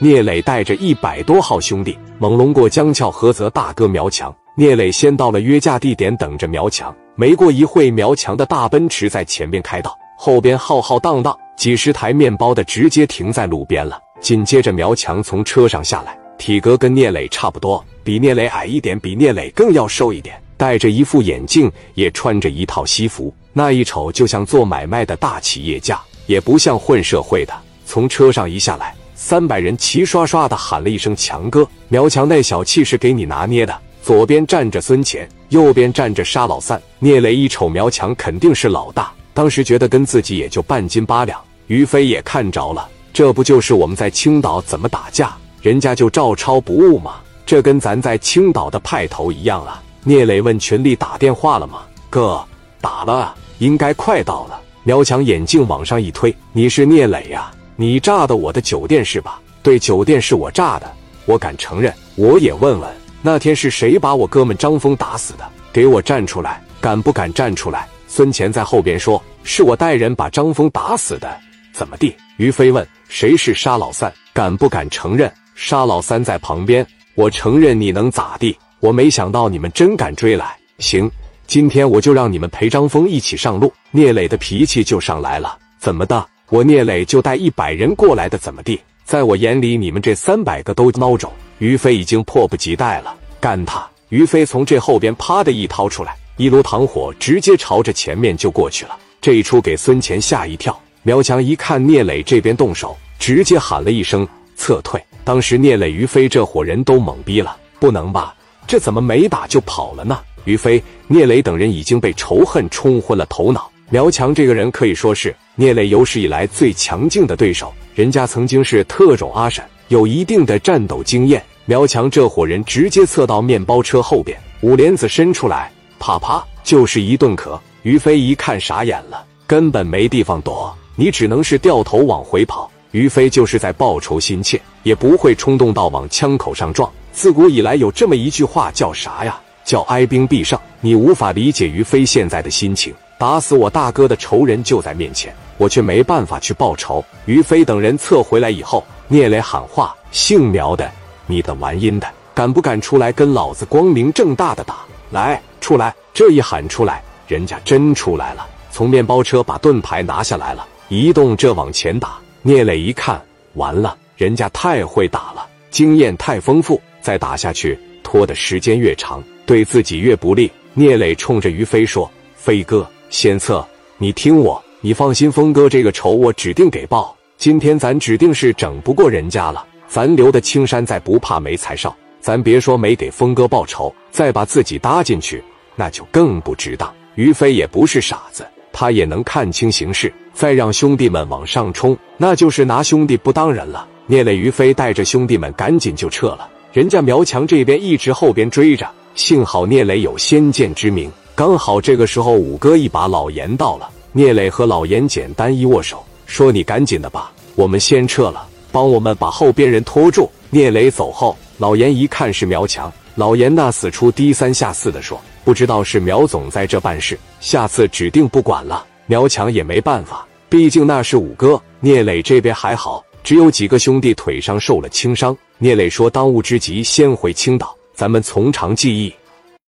聂磊带着一百多号兄弟猛龙过江俏菏泽大哥苗强。聂磊先到了约架地点，等着苗强。没过一会，苗强的大奔驰在前面开道，后边浩浩荡荡几十台面包的直接停在路边了。紧接着，苗强从车上下来，体格跟聂磊差不多，比聂磊矮一点，比聂磊更要瘦一点，戴着一副眼镜，也穿着一套西服，那一瞅就像做买卖的大企业家，也不像混社会的。从车上一下来，三百人齐刷刷的喊了一声“强哥”，苗强那小气是给你拿捏的。左边站着孙乾，右边站着沙老三。聂磊一瞅苗强，肯定是老大，当时觉得跟自己也就半斤八两。于飞也看着了，这不就是我们在青岛怎么打架，人家就照抄不误吗？这跟咱在青岛的派头一样啊！聂磊问群里打电话了吗？哥，打了，应该快到了。苗强眼镜往上一推：“你是聂磊呀？你炸的我的酒店是吧？对，酒店是我炸的，我敢承认。我也问问。”那天是谁把我哥们张峰打死的？给我站出来！敢不敢站出来？孙乾在后边说：“是我带人把张峰打死的。”怎么地？于飞问：“谁是沙老三？敢不敢承认？”沙老三在旁边：“我承认，你能咋地？我没想到你们真敢追来。行，今天我就让你们陪张峰一起上路。”聂磊的脾气就上来了：“怎么的？我聂磊就带一百人过来的，怎么地？在我眼里，你们这三百个都孬种。”于飞已经迫不及待了，干他！于飞从这后边啪的一掏出来，一炉糖火直接朝着前面就过去了。这一出给孙乾吓一跳。苗强一看聂磊这边动手，直接喊了一声撤退。当时聂磊、于飞这伙人都懵逼了，不能吧？这怎么没打就跑了呢？于飞、聂磊等人已经被仇恨冲昏了头脑。苗强这个人可以说是聂磊有史以来最强劲的对手，人家曾经是特种阿闪。有一定的战斗经验，苗强这伙人直接侧到面包车后边，五莲子伸出来，啪啪就是一顿咳。于飞一看傻眼了，根本没地方躲，你只能是掉头往回跑。于飞就是在报仇心切，也不会冲动到往枪口上撞。自古以来有这么一句话叫啥呀？叫哀兵必胜。你无法理解于飞现在的心情，打死我大哥的仇人就在面前，我却没办法去报仇。于飞等人撤回来以后。聂磊喊话：“姓苗的，你的玩阴的，敢不敢出来跟老子光明正大的打？来，出来！”这一喊出来，人家真出来了，从面包车把盾牌拿下来了，移动这往前打。聂磊一看，完了，人家太会打了，经验太丰富，再打下去，拖的时间越长，对自己越不利。聂磊冲着于飞说：“飞哥，先策，你听我，你放心，峰哥这个仇我指定给报。”今天咱指定是整不过人家了，咱留的青山在，不怕没柴烧。咱别说没给峰哥报仇，再把自己搭进去，那就更不值当。于飞也不是傻子，他也能看清形势，再让兄弟们往上冲，那就是拿兄弟不当人了。聂磊、于飞带着兄弟们赶紧就撤了，人家苗强这边一直后边追着，幸好聂磊有先见之明，刚好这个时候五哥一把老严到了，聂磊和老严简单一握手。说你赶紧的吧，我们先撤了，帮我们把后边人拖住。聂磊走后，老严一看是苗强，老严那死出低三下四的说：“不知道是苗总在这办事，下次指定不管了。”苗强也没办法，毕竟那是五哥。聂磊这边还好，只有几个兄弟腿上受了轻伤。聂磊说：“当务之急，先回青岛，咱们从长计议。”